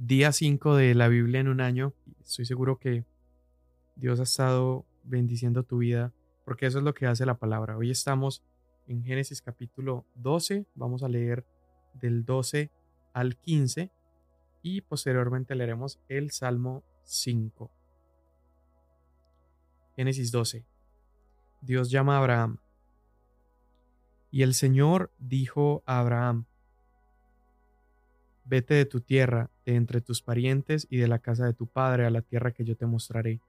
día 5 de la Biblia en un año. Estoy seguro que Dios ha estado bendiciendo tu vida, porque eso es lo que hace la palabra. Hoy estamos en Génesis capítulo 12, vamos a leer del 12 al 15 y posteriormente leeremos el Salmo 5. Génesis 12. Dios llama a Abraham. Y el Señor dijo a Abraham, Vete de tu tierra, de entre tus parientes y de la casa de tu padre a la tierra que yo te mostraré.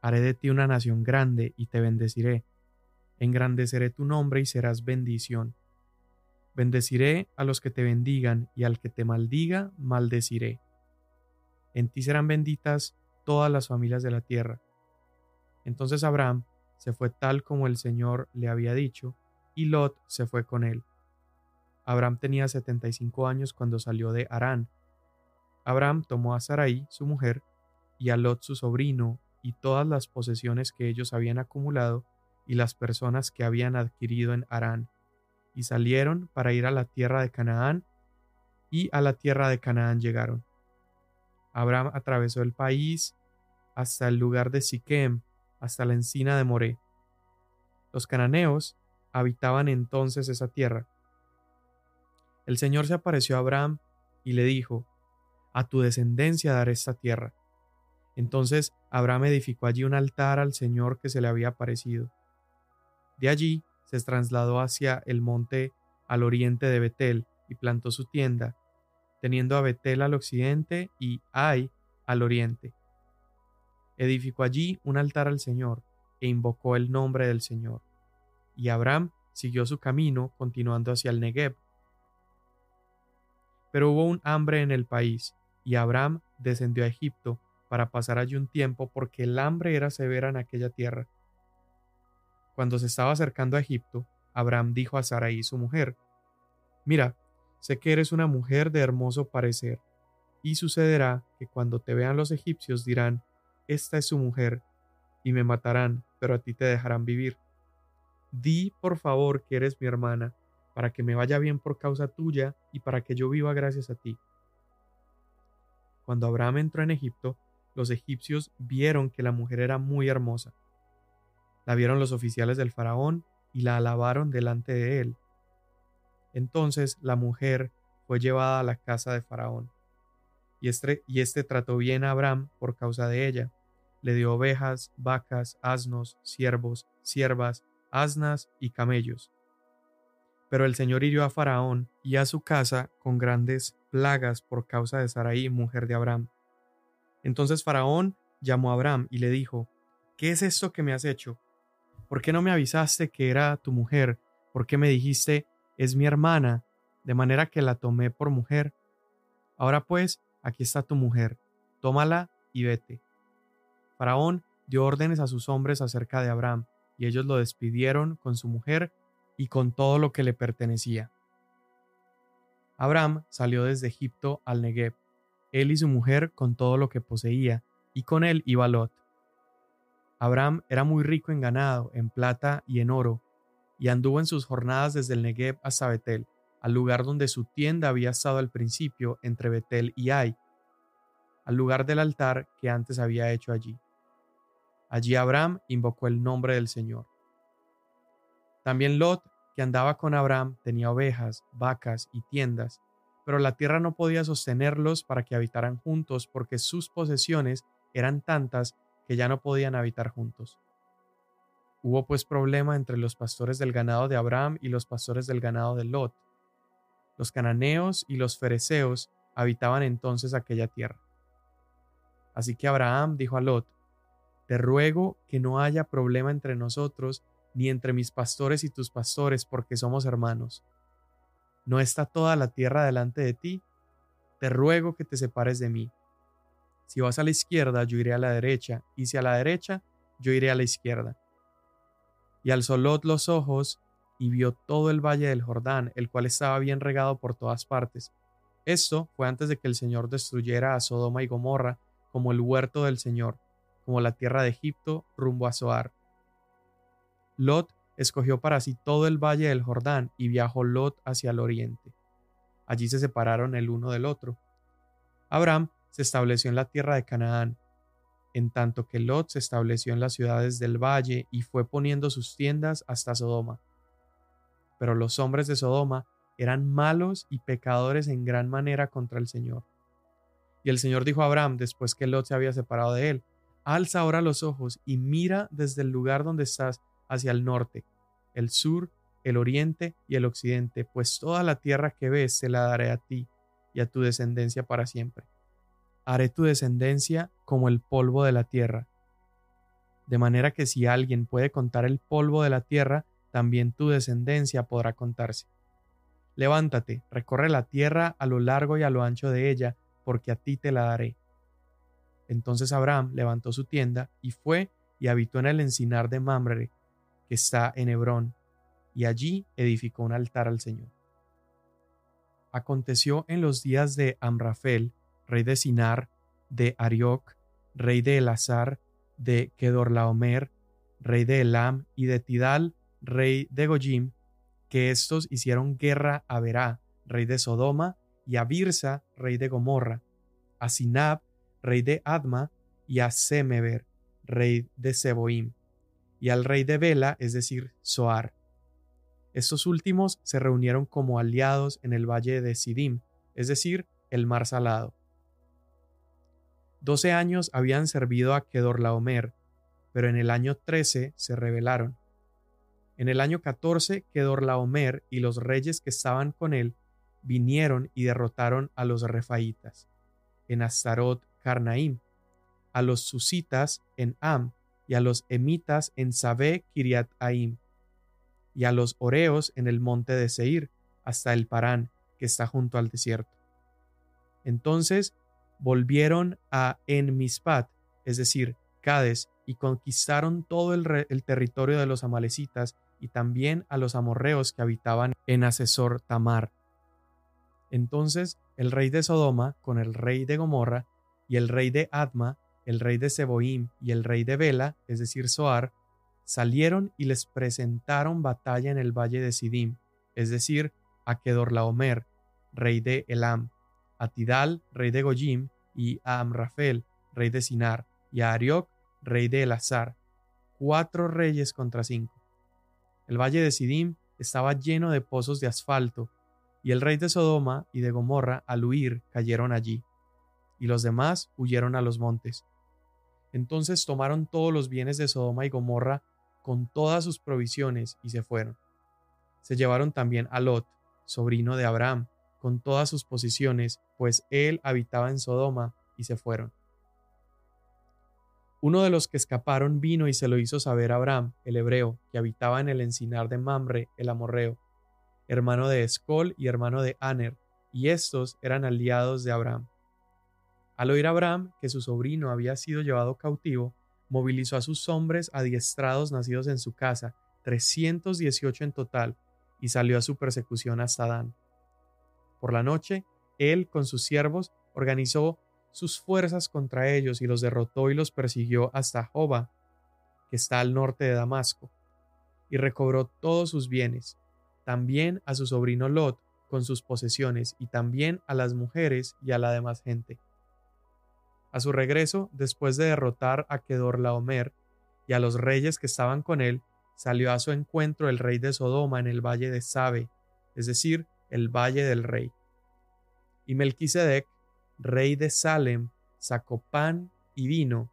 Haré de ti una nación grande y te bendeciré. Engrandeceré tu nombre y serás bendición. Bendeciré a los que te bendigan y al que te maldiga, maldeciré. En ti serán benditas todas las familias de la tierra. Entonces Abraham se fue tal como el Señor le había dicho, y Lot se fue con él. Abraham tenía 75 años cuando salió de Harán. Abraham tomó a Sarai, su mujer, y a Lot, su sobrino, y todas las posesiones que ellos habían acumulado y las personas que habían adquirido en Harán, y salieron para ir a la tierra de Canaán, y a la tierra de Canaán llegaron. Abraham atravesó el país hasta el lugar de Siquem, hasta la encina de Moré. Los cananeos habitaban entonces esa tierra. El Señor se apareció a Abraham y le dijo, A tu descendencia daré esta tierra. Entonces Abraham edificó allí un altar al Señor que se le había aparecido. De allí se trasladó hacia el monte al oriente de Betel y plantó su tienda, teniendo a Betel al occidente y Ai al oriente. Edificó allí un altar al Señor e invocó el nombre del Señor. Y Abraham siguió su camino continuando hacia el Negev. Pero hubo un hambre en el país, y Abraham descendió a Egipto para pasar allí un tiempo porque el hambre era severa en aquella tierra. Cuando se estaba acercando a Egipto, Abraham dijo a Sarai su mujer, Mira, sé que eres una mujer de hermoso parecer, y sucederá que cuando te vean los egipcios dirán, Esta es su mujer, y me matarán, pero a ti te dejarán vivir. Di, por favor, que eres mi hermana, para que me vaya bien por causa tuya y para que yo viva gracias a ti. Cuando Abraham entró en Egipto, los egipcios vieron que la mujer era muy hermosa. La vieron los oficiales del faraón y la alabaron delante de él. Entonces la mujer fue llevada a la casa de faraón. Y este, este trató bien a Abraham por causa de ella. Le dio ovejas, vacas, asnos, siervos, siervas, asnas y camellos. Pero el Señor hirió a Faraón y a su casa con grandes plagas por causa de Sarai, mujer de Abraham. Entonces Faraón llamó a Abraham y le dijo, ¿Qué es esto que me has hecho? ¿Por qué no me avisaste que era tu mujer? ¿Por qué me dijiste, es mi hermana, de manera que la tomé por mujer? Ahora pues, aquí está tu mujer, tómala y vete. Faraón dio órdenes a sus hombres acerca de Abraham, y ellos lo despidieron con su mujer y con todo lo que le pertenecía. Abraham salió desde Egipto al Negev, él y su mujer con todo lo que poseía, y con él iba Lot. Abraham era muy rico en ganado, en plata y en oro, y anduvo en sus jornadas desde el Negev hasta Betel, al lugar donde su tienda había estado al principio entre Betel y Ai, al lugar del altar que antes había hecho allí. Allí Abraham invocó el nombre del Señor. También Lot, que andaba con Abraham, tenía ovejas, vacas y tiendas, pero la tierra no podía sostenerlos para que habitaran juntos porque sus posesiones eran tantas que ya no podían habitar juntos. Hubo pues problema entre los pastores del ganado de Abraham y los pastores del ganado de Lot. Los cananeos y los fereceos habitaban entonces aquella tierra. Así que Abraham dijo a Lot, te ruego que no haya problema entre nosotros, ni entre mis pastores y tus pastores, porque somos hermanos. ¿No está toda la tierra delante de ti? Te ruego que te separes de mí. Si vas a la izquierda, yo iré a la derecha, y si a la derecha, yo iré a la izquierda. Y alzó Lot los ojos y vio todo el valle del Jordán, el cual estaba bien regado por todas partes. Esto fue antes de que el Señor destruyera a Sodoma y Gomorra, como el huerto del Señor, como la tierra de Egipto rumbo a Zoar. Lot escogió para sí todo el valle del Jordán y viajó Lot hacia el oriente. Allí se separaron el uno del otro. Abraham se estableció en la tierra de Canaán, en tanto que Lot se estableció en las ciudades del valle y fue poniendo sus tiendas hasta Sodoma. Pero los hombres de Sodoma eran malos y pecadores en gran manera contra el Señor. Y el Señor dijo a Abraham, después que Lot se había separado de él, Alza ahora los ojos y mira desde el lugar donde estás hacia el norte, el sur, el oriente y el occidente, pues toda la tierra que ves se la daré a ti y a tu descendencia para siempre. Haré tu descendencia como el polvo de la tierra. De manera que si alguien puede contar el polvo de la tierra, también tu descendencia podrá contarse. Levántate, recorre la tierra a lo largo y a lo ancho de ella, porque a ti te la daré. Entonces Abraham levantó su tienda y fue y habitó en el encinar de Mamre, que está en Hebrón, y allí edificó un altar al Señor. Aconteció en los días de Amrafel, rey de Sinar, de Arioc, rey de Elazar, de Kedorlaomer, rey de Elam, y de Tidal, rey de Gojim, que éstos hicieron guerra a Berá, rey de Sodoma, y a Birsa, rey de Gomorra, a Sinab, rey de Adma, y a Semeber, rey de Seboim, y al rey de Bela, es decir, Soar. Estos últimos se reunieron como aliados en el valle de Sidim, es decir, el mar salado. Doce años habían servido a Kedorlaomer, pero en el año trece se rebelaron. En el año catorce, Kedorlaomer y los reyes que estaban con él vinieron y derrotaron a los refaitas en Astarot Carnaim, a los susitas en Am, y a los emitas en Sabe Kiriat Aim, y a los oreos en el monte de Seir, hasta el Parán, que está junto al desierto. Entonces volvieron a Enmispat, es decir, Cades, y conquistaron todo el, el, territorio de los amalecitas y también a los amorreos que habitaban en Asesor Tamar. Entonces el rey de Sodoma con el rey de Gomorra y el rey de Adma, el rey de Seboim y el rey de Bela, es decir, Soar, salieron y les presentaron batalla en el valle de Sidim, es decir, a Kedorlaomer, rey de Elam, a Tidal, rey de Gojim, y a Amrafel, rey de Sinar, y a Arioc, rey de Elazar, cuatro reyes contra cinco. El valle de Sidim estaba lleno de pozos de asfalto, y el rey de Sodoma y de Gomorra al huir cayeron allí y los demás huyeron a los montes. Entonces tomaron todos los bienes de Sodoma y Gomorra con todas sus provisiones y se fueron. Se llevaron también a Lot, sobrino de Abraham, con todas sus posiciones, pues él habitaba en Sodoma, y se fueron. Uno de los que escaparon vino y se lo hizo saber a Abraham, el hebreo, que habitaba en el encinar de Mamre, el amorreo, hermano de Escol y hermano de Aner, y estos eran aliados de Abraham. Al oír Abraham que su sobrino había sido llevado cautivo, movilizó a sus hombres adiestrados nacidos en su casa, 318 en total, y salió a su persecución hasta Dan. Por la noche, él con sus siervos organizó sus fuerzas contra ellos y los derrotó y los persiguió hasta Joba, que está al norte de Damasco, y recobró todos sus bienes, también a su sobrino Lot con sus posesiones, y también a las mujeres y a la demás gente. A su regreso, después de derrotar a Kedorlaomer y a los reyes que estaban con él, salió a su encuentro el rey de Sodoma en el valle de Sabe, es decir, el valle del rey. Y Melquisedec, rey de Salem, sacó pan y vino.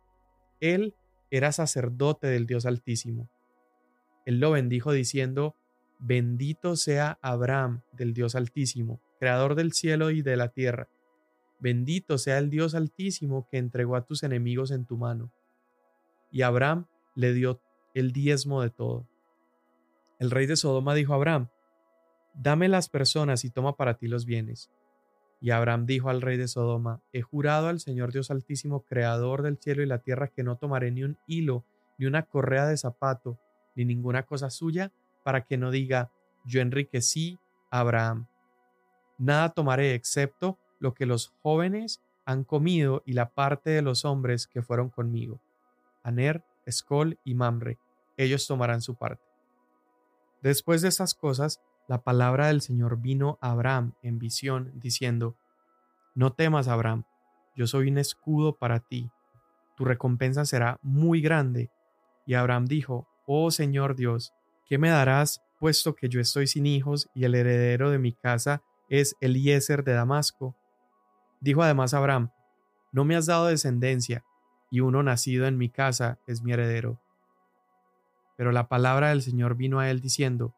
Él era sacerdote del Dios Altísimo. Él lo bendijo diciendo, Bendito sea Abraham del Dios Altísimo, creador del cielo y de la tierra Bendito sea el Dios Altísimo que entregó a tus enemigos en tu mano. Y Abraham le dio el diezmo de todo. El rey de Sodoma dijo a Abraham, Dame las personas y toma para ti los bienes. Y Abraham dijo al rey de Sodoma, He jurado al Señor Dios Altísimo, Creador del cielo y la tierra, que no tomaré ni un hilo, ni una correa de zapato, ni ninguna cosa suya, para que no diga, Yo enriquecí a Abraham. Nada tomaré excepto lo que los jóvenes han comido y la parte de los hombres que fueron conmigo. Aner, Escol y Mamre, ellos tomarán su parte. Después de estas cosas, la palabra del Señor vino a Abraham en visión, diciendo, No temas, Abraham, yo soy un escudo para ti, tu recompensa será muy grande. Y Abraham dijo, Oh Señor Dios, ¿qué me darás, puesto que yo estoy sin hijos y el heredero de mi casa es Eliezer de Damasco? Dijo además Abraham, No me has dado descendencia, y uno nacido en mi casa es mi heredero. Pero la palabra del Señor vino a él diciendo,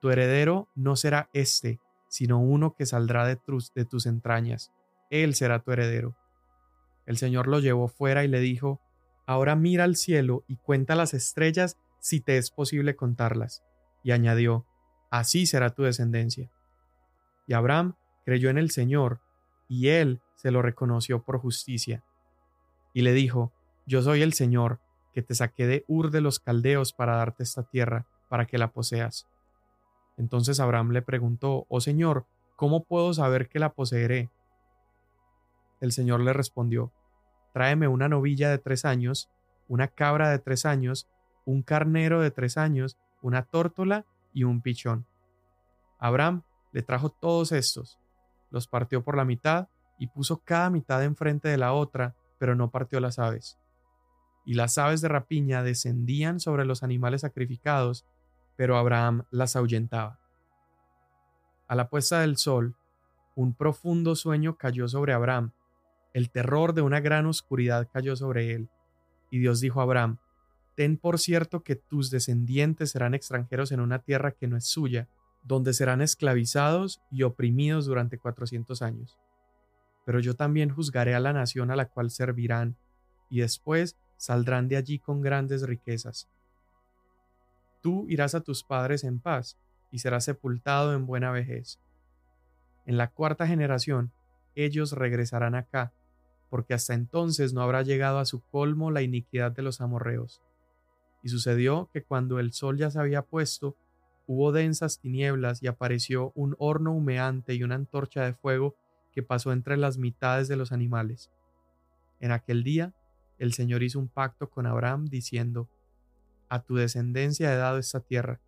Tu heredero no será éste, sino uno que saldrá de tus, de tus entrañas. Él será tu heredero. El Señor lo llevó fuera y le dijo, Ahora mira al cielo y cuenta las estrellas si te es posible contarlas. Y añadió, Así será tu descendencia. Y Abraham creyó en el Señor, y él se lo reconoció por justicia. Y le dijo, Yo soy el Señor, que te saqué de Ur de los Caldeos para darte esta tierra, para que la poseas. Entonces Abraham le preguntó, Oh Señor, ¿cómo puedo saber que la poseeré? El Señor le respondió, Tráeme una novilla de tres años, una cabra de tres años, un carnero de tres años, una tórtola y un pichón. Abraham le trajo todos estos, los partió por la mitad y puso cada mitad enfrente de la otra, pero no partió las aves. Y las aves de rapiña descendían sobre los animales sacrificados, pero Abraham las ahuyentaba. A la puesta del sol, un profundo sueño cayó sobre Abraham, el terror de una gran oscuridad cayó sobre él, y Dios dijo a Abraham, Ten por cierto que tus descendientes serán extranjeros en una tierra que no es suya, donde serán esclavizados y oprimidos durante cuatrocientos años. Pero yo también juzgaré a la nación a la cual servirán, y después saldrán de allí con grandes riquezas. Tú irás a tus padres en paz y serás sepultado en buena vejez. En la cuarta generación, ellos regresarán acá, porque hasta entonces no habrá llegado a su colmo la iniquidad de los amorreos. Y sucedió que cuando el sol ya se había puesto, hubo densas tinieblas y apareció un horno humeante y una antorcha de fuego que pasó entre las mitades de los animales. En aquel día el Señor hizo un pacto con Abraham diciendo, A tu descendencia he dado esta tierra,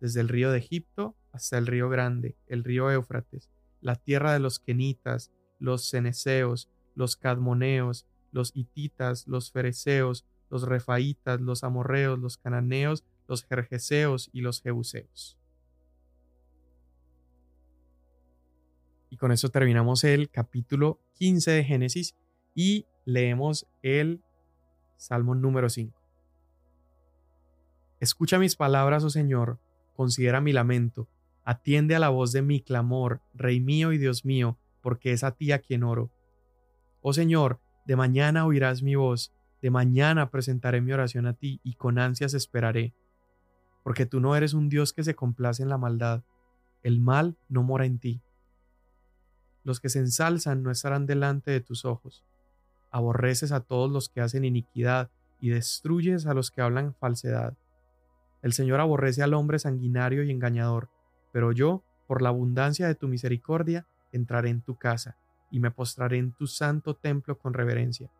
desde el río de Egipto hasta el río grande, el río Éufrates, la tierra de los Kenitas, los Ceneseos, los Cadmoneos, los Hititas, los Fereceos, los Refaitas, los Amorreos, los Cananeos, los Jerjeseos y los Jebuseos. Y con eso terminamos el capítulo 15 de Génesis y leemos el Salmo número 5. Escucha mis palabras, oh Señor, considera mi lamento, atiende a la voz de mi clamor, Rey mío y Dios mío, porque es a ti a quien oro. Oh Señor, de mañana oirás mi voz, de mañana presentaré mi oración a ti y con ansias esperaré. Porque tú no eres un Dios que se complace en la maldad, el mal no mora en ti. Los que se ensalzan no estarán delante de tus ojos aborreces a todos los que hacen iniquidad y destruyes a los que hablan falsedad. El Señor aborrece al hombre sanguinario y engañador, pero yo, por la abundancia de tu misericordia, entraré en tu casa y me postraré en tu santo templo con reverencia.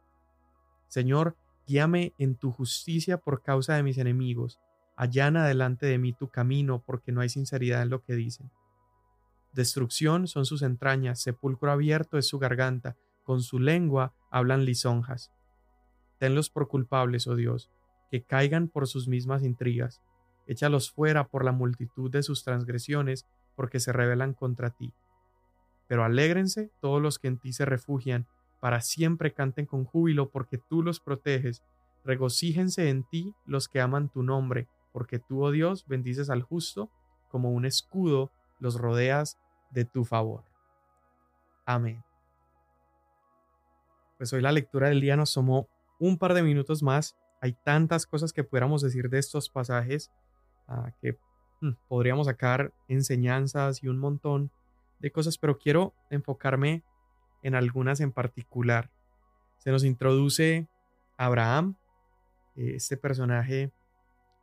Señor, guíame en tu justicia por causa de mis enemigos, allana delante de mí tu camino, porque no hay sinceridad en lo que dicen. Destrucción son sus entrañas, sepulcro abierto es su garganta, con su lengua hablan lisonjas. Tenlos por culpables, oh Dios, que caigan por sus mismas intrigas. Échalos fuera por la multitud de sus transgresiones, porque se rebelan contra ti. Pero alégrense todos los que en ti se refugian, para siempre canten con júbilo, porque tú los proteges. Regocíjense en ti los que aman tu nombre, porque tú, oh Dios, bendices al justo, como un escudo los rodeas de tu favor. Amén pues hoy la lectura del día nos tomó un par de minutos más. Hay tantas cosas que pudiéramos decir de estos pasajes ah, que mm, podríamos sacar enseñanzas y un montón de cosas, pero quiero enfocarme en algunas en particular. Se nos introduce Abraham, eh, este personaje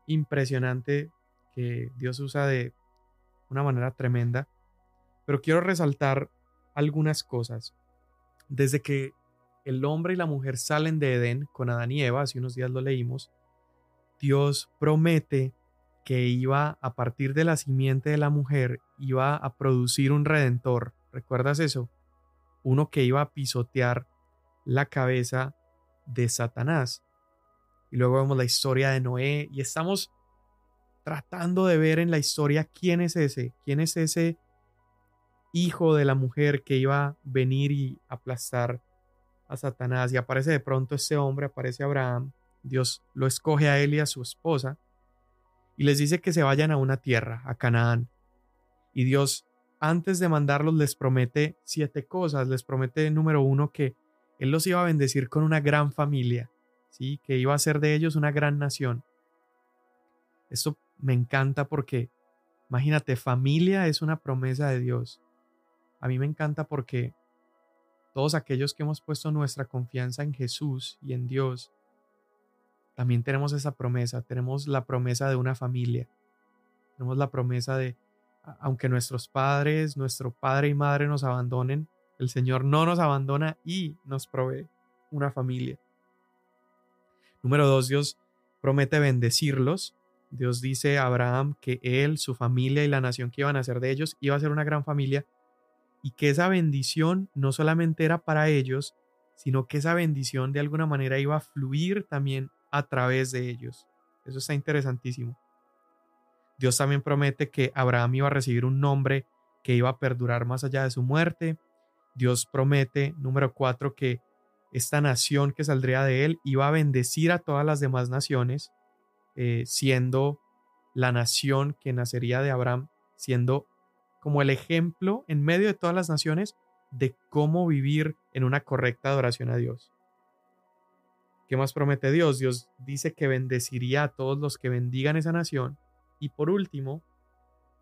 impresionante que Dios usa de una manera tremenda, pero quiero resaltar algunas cosas. Desde que el hombre y la mujer salen de Edén con Adán y Eva, hace unos días lo leímos, Dios promete que iba a partir de la simiente de la mujer, iba a producir un redentor. ¿Recuerdas eso? Uno que iba a pisotear la cabeza de Satanás. Y luego vemos la historia de Noé y estamos tratando de ver en la historia quién es ese, quién es ese hijo de la mujer que iba a venir y aplastar a Satanás. Y aparece de pronto ese hombre, aparece Abraham. Dios lo escoge a él y a su esposa y les dice que se vayan a una tierra, a Canaán. Y Dios, antes de mandarlos, les promete siete cosas. Les promete, número uno, que Él los iba a bendecir con una gran familia, ¿sí? que iba a ser de ellos una gran nación. Esto me encanta porque, imagínate, familia es una promesa de Dios. A mí me encanta porque todos aquellos que hemos puesto nuestra confianza en Jesús y en Dios, también tenemos esa promesa, tenemos la promesa de una familia, tenemos la promesa de, aunque nuestros padres, nuestro padre y madre nos abandonen, el Señor no nos abandona y nos provee una familia. Número dos, Dios promete bendecirlos. Dios dice a Abraham que él, su familia y la nación que iban a ser de ellos iba a ser una gran familia y que esa bendición no solamente era para ellos, sino que esa bendición de alguna manera iba a fluir también a través de ellos. Eso está interesantísimo. Dios también promete que Abraham iba a recibir un nombre que iba a perdurar más allá de su muerte. Dios promete, número cuatro, que esta nación que saldría de él iba a bendecir a todas las demás naciones, eh, siendo la nación que nacería de Abraham, siendo como el ejemplo en medio de todas las naciones de cómo vivir en una correcta adoración a Dios. ¿Qué más promete Dios? Dios dice que bendeciría a todos los que bendigan esa nación. Y por último,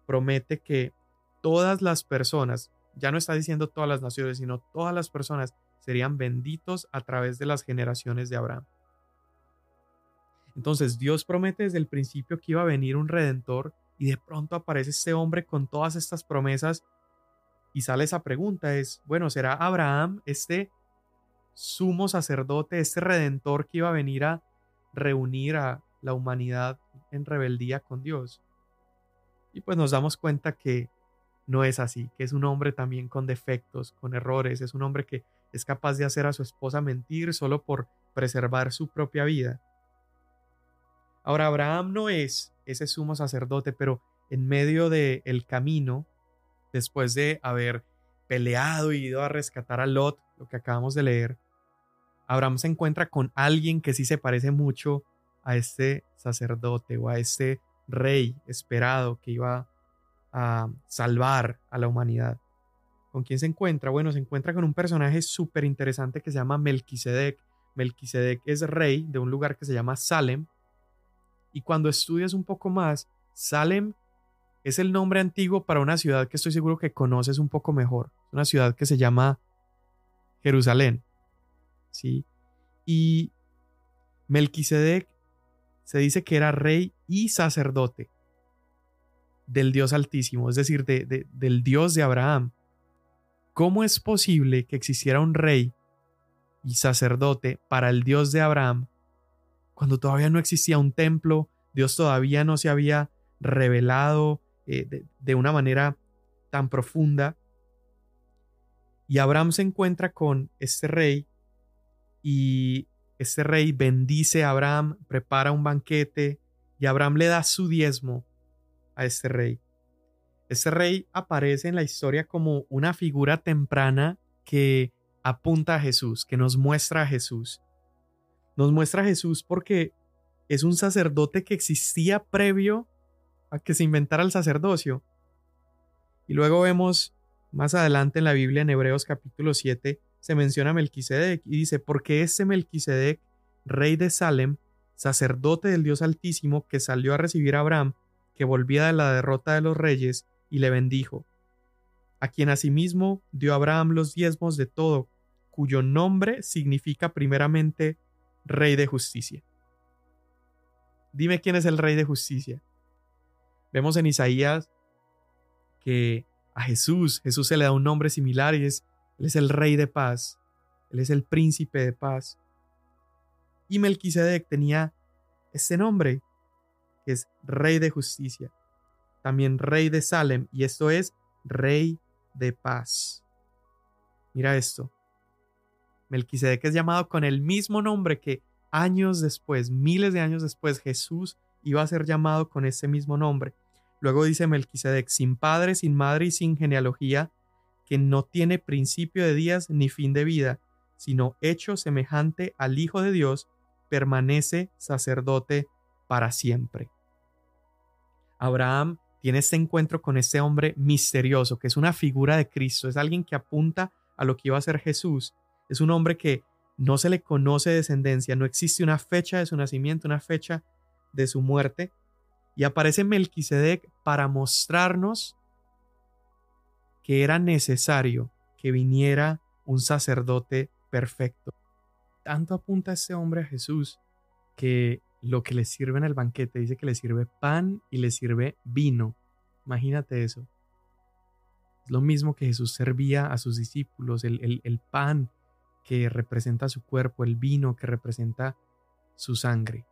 promete que todas las personas, ya no está diciendo todas las naciones, sino todas las personas serían benditos a través de las generaciones de Abraham. Entonces Dios promete desde el principio que iba a venir un redentor y de pronto aparece este hombre con todas estas promesas y sale esa pregunta es, bueno, ¿será Abraham este sumo sacerdote, este redentor que iba a venir a reunir a la humanidad en rebeldía con Dios. Y pues nos damos cuenta que no es así, que es un hombre también con defectos, con errores, es un hombre que es capaz de hacer a su esposa mentir solo por preservar su propia vida. Ahora, Abraham no es ese sumo sacerdote, pero en medio del el camino, después de haber peleado y ido a rescatar a Lot, lo que acabamos de leer, Abraham se encuentra con alguien que sí se parece mucho a este sacerdote o a este rey esperado que iba a salvar a la humanidad. ¿Con quién se encuentra? Bueno, se encuentra con un personaje súper interesante que se llama Melquisedec. Melquisedec es rey de un lugar que se llama Salem. Y cuando estudias un poco más, Salem es el nombre antiguo para una ciudad que estoy seguro que conoces un poco mejor. Una ciudad que se llama Jerusalén. ¿sí? Y Melquisedec se dice que era rey y sacerdote del Dios Altísimo, es decir, del Dios de Abraham. ¿Cómo es posible que existiera un rey y sacerdote para el Dios de Abraham cuando todavía no existía un templo, Dios todavía no se había revelado eh, de, de una manera tan profunda? Y Abraham se encuentra con este rey y este rey bendice a Abraham, prepara un banquete y Abraham le da su diezmo a este rey. Este rey aparece en la historia como una figura temprana que apunta a Jesús, que nos muestra a Jesús. Nos muestra a Jesús porque es un sacerdote que existía previo a que se inventara el sacerdocio. Y luego vemos más adelante en la Biblia, en Hebreos capítulo 7, se menciona a Melquisedec y dice, porque este Melquisedec, rey de Salem, sacerdote del Dios Altísimo, que salió a recibir a Abraham, que volvía de la derrota de los reyes, y le bendijo, a quien asimismo dio Abraham los diezmos de todo, cuyo nombre significa primeramente Rey de Justicia. Dime quién es el Rey de Justicia. Vemos en Isaías que a Jesús, Jesús se le da un nombre similar y es él es el rey de paz. Él es el príncipe de paz. Y Melquisedec tenía ese nombre, que es rey de justicia. También rey de Salem. Y esto es rey de paz. Mira esto. Melquisedec es llamado con el mismo nombre que años después, miles de años después, Jesús iba a ser llamado con ese mismo nombre. Luego dice Melquisedec, sin padre, sin madre y sin genealogía, que no tiene principio de días ni fin de vida, sino hecho semejante al Hijo de Dios, permanece sacerdote para siempre. Abraham tiene este encuentro con este hombre misterioso, que es una figura de Cristo, es alguien que apunta a lo que iba a ser Jesús, es un hombre que no se le conoce descendencia, no existe una fecha de su nacimiento, una fecha de su muerte, y aparece Melquisedec para mostrarnos que era necesario que viniera un sacerdote perfecto. Tanto apunta este hombre a Jesús que lo que le sirve en el banquete dice que le sirve pan y le sirve vino. Imagínate eso. Es lo mismo que Jesús servía a sus discípulos, el, el pan que representa su cuerpo, el vino que representa su sangre.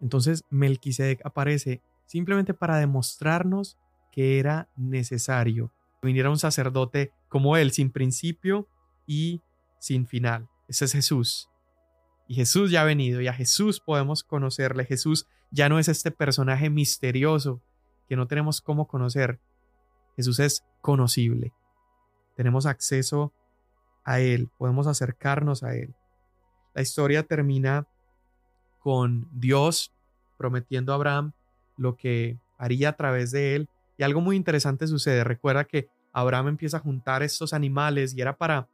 Entonces Melquisedec aparece simplemente para demostrarnos que era necesario que viniera un sacerdote como él, sin principio y sin final. Ese es Jesús. Y Jesús ya ha venido y a Jesús podemos conocerle. Jesús ya no es este personaje misterioso que no tenemos cómo conocer. Jesús es conocible. Tenemos acceso a Él, podemos acercarnos a Él. La historia termina con Dios prometiendo a Abraham lo que haría a través de él. Y algo muy interesante sucede. Recuerda que Abraham empieza a juntar estos animales y era para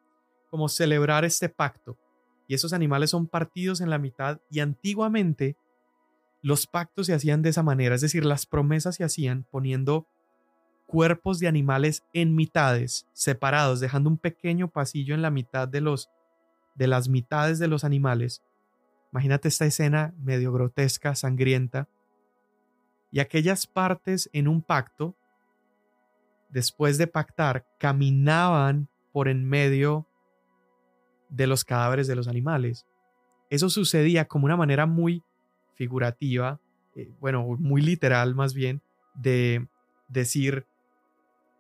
como celebrar este pacto. Y esos animales son partidos en la mitad y antiguamente los pactos se hacían de esa manera, es decir, las promesas se hacían poniendo cuerpos de animales en mitades, separados, dejando un pequeño pasillo en la mitad de los de las mitades de los animales. Imagínate esta escena medio grotesca, sangrienta. Y aquellas partes en un pacto, después de pactar, caminaban por en medio de los cadáveres de los animales. Eso sucedía como una manera muy figurativa, eh, bueno, muy literal más bien, de decir,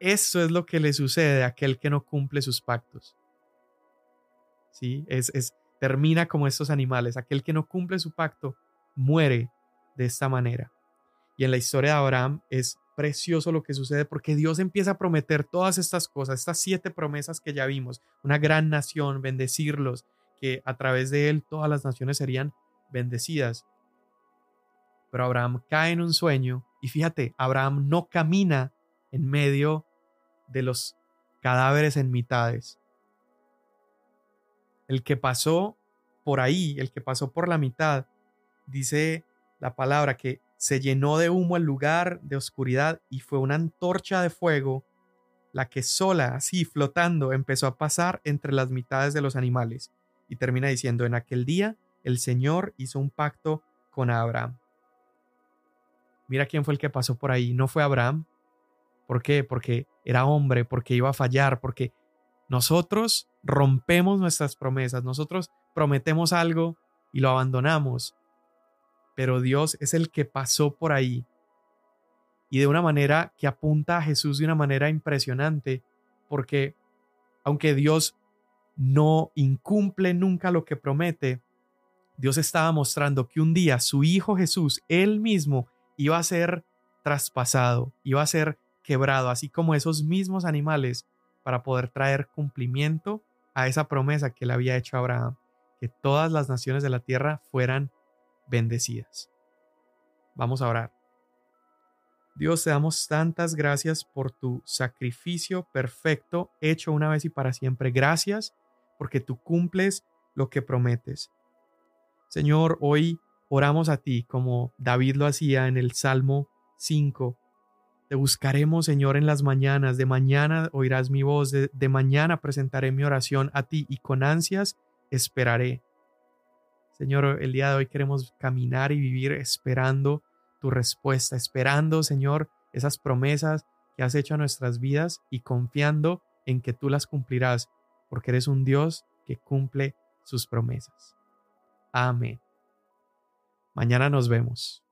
eso es lo que le sucede a aquel que no cumple sus pactos. ¿Sí? Es, es, termina como estos animales. Aquel que no cumple su pacto muere de esta manera. Y en la historia de Abraham es precioso lo que sucede porque Dios empieza a prometer todas estas cosas, estas siete promesas que ya vimos, una gran nación, bendecirlos, que a través de él todas las naciones serían bendecidas. Pero Abraham cae en un sueño y fíjate, Abraham no camina en medio de los cadáveres en mitades. El que pasó por ahí, el que pasó por la mitad, dice la palabra que se llenó de humo el lugar de oscuridad y fue una antorcha de fuego la que sola, así flotando, empezó a pasar entre las mitades de los animales. Y termina diciendo, en aquel día el Señor hizo un pacto con Abraham. Mira quién fue el que pasó por ahí. No fue Abraham, ¿Por qué? Porque era hombre, porque iba a fallar, porque nosotros rompemos nuestras promesas, nosotros prometemos algo y lo abandonamos, pero Dios es el que pasó por ahí. Y de una manera que apunta a Jesús de una manera impresionante, porque aunque Dios no incumple nunca lo que promete, Dios estaba mostrando que un día su Hijo Jesús, él mismo, iba a ser traspasado, iba a ser quebrado, así como esos mismos animales, para poder traer cumplimiento a esa promesa que le había hecho a Abraham, que todas las naciones de la tierra fueran bendecidas. Vamos a orar. Dios, te damos tantas gracias por tu sacrificio perfecto hecho una vez y para siempre. Gracias porque tú cumples lo que prometes. Señor, hoy oramos a ti como David lo hacía en el Salmo 5 te buscaremos, Señor, en las mañanas. De mañana oirás mi voz. De, mañana presentaré mi oración a ti y con ansias esperaré. Señor, el día de hoy queremos caminar y vivir esperando tu respuesta, esperando, Señor, esas promesas que has hecho a nuestras vidas y confiando en que tú las cumplirás, porque eres un Dios que cumple sus promesas. Amén. Mañana nos vemos.